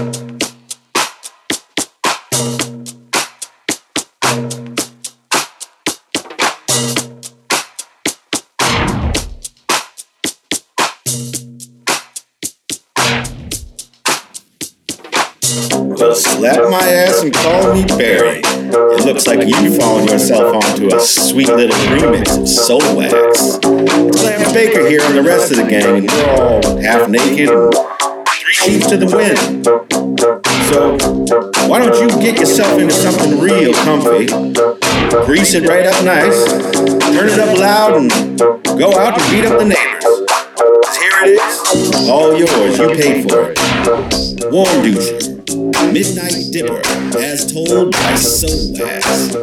Slap my ass and call me Barry. It looks like you've fallen yourself onto a sweet little remix of Soul Wax. Clam Baker here and the rest of the gang, and we're all half naked and three sheets to the wind. So why don't you get yourself into something real comfy? Grease it right up nice, turn it up loud, and go out and beat up the neighbors. Here it is, all yours. You paid for it. Warm douche, Midnight Dipper, as told by SOAS.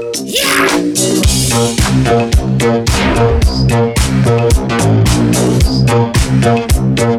Yeah!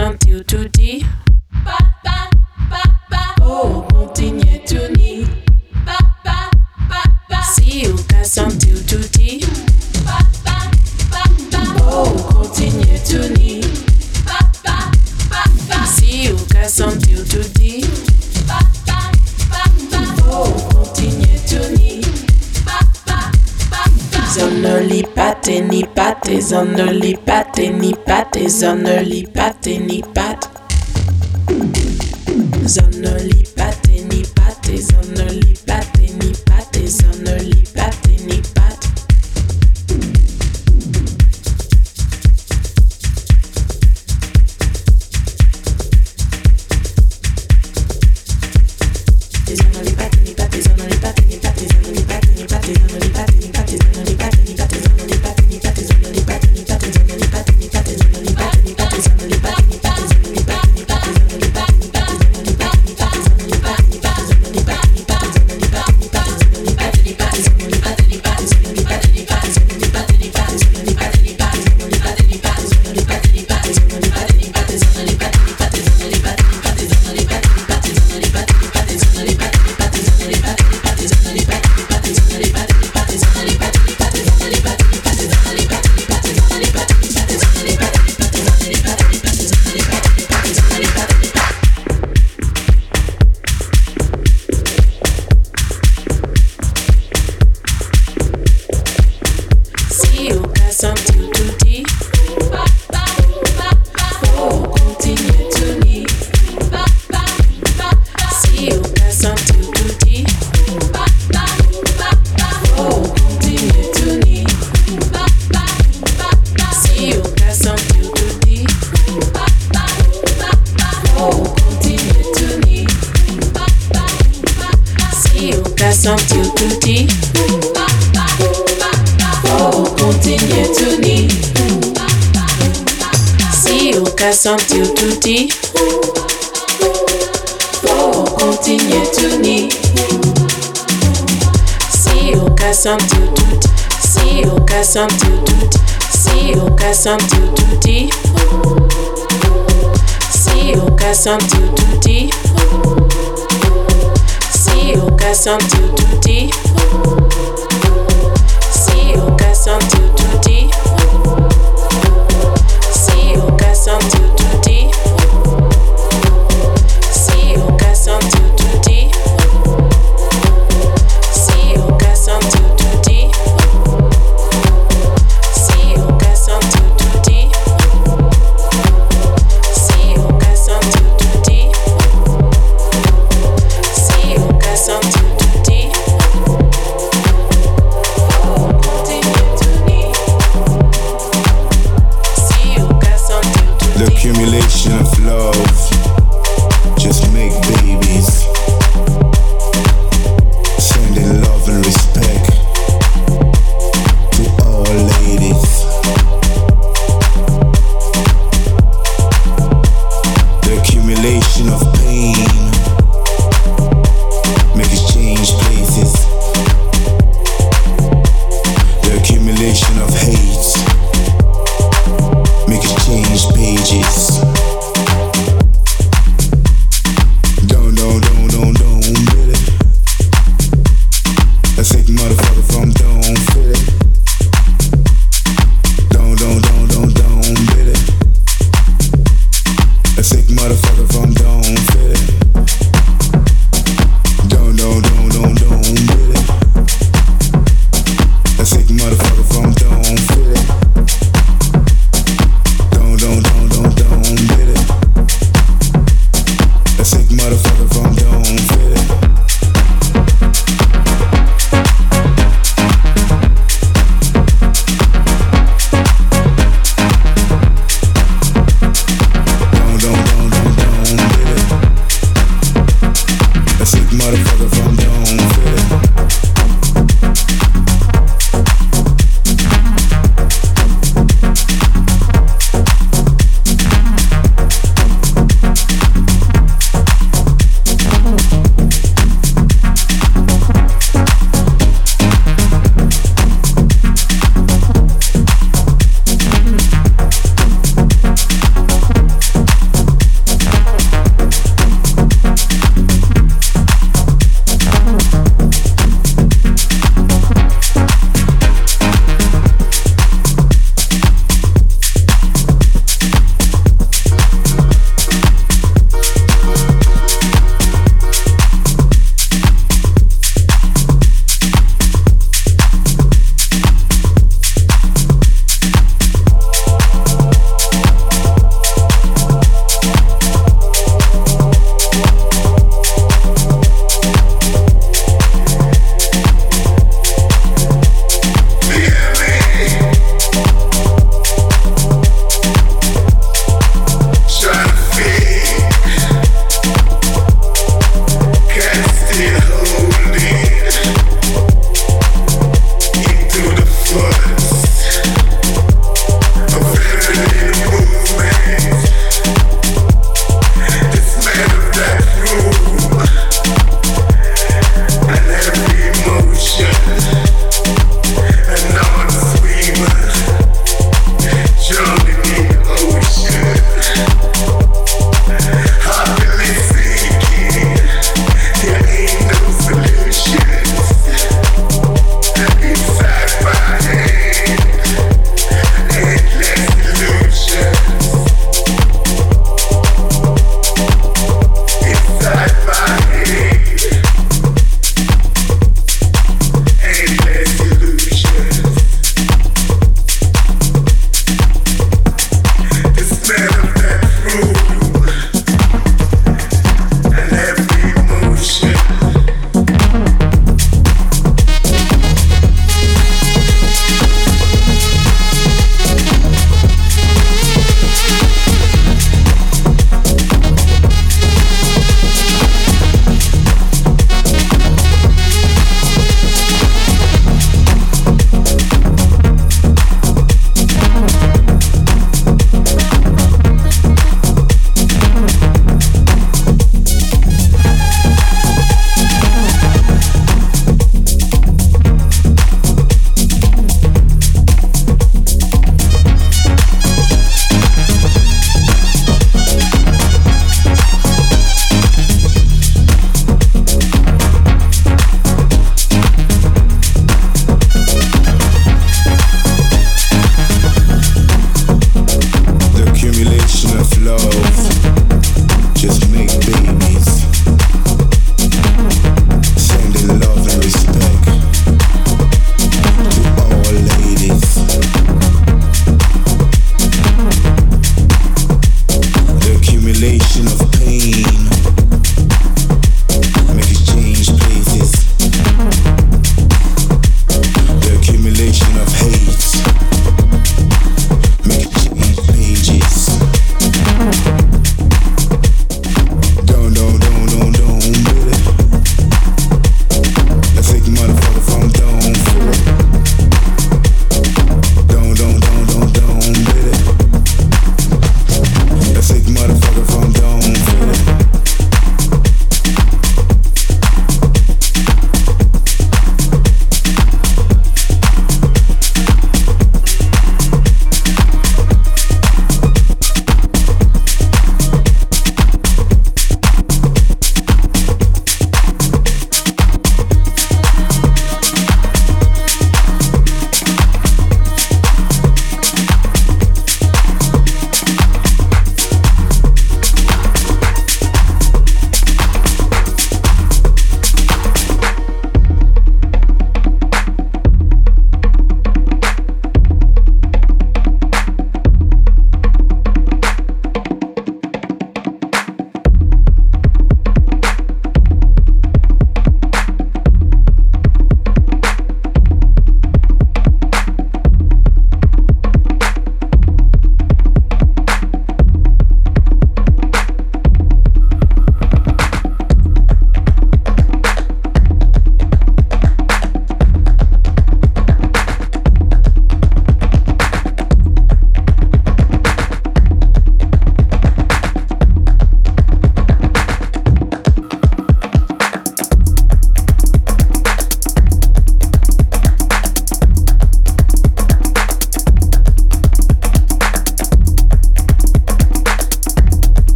sent you to the. Bye. only pat, any pat is only pat, any pat. Zonoli pat.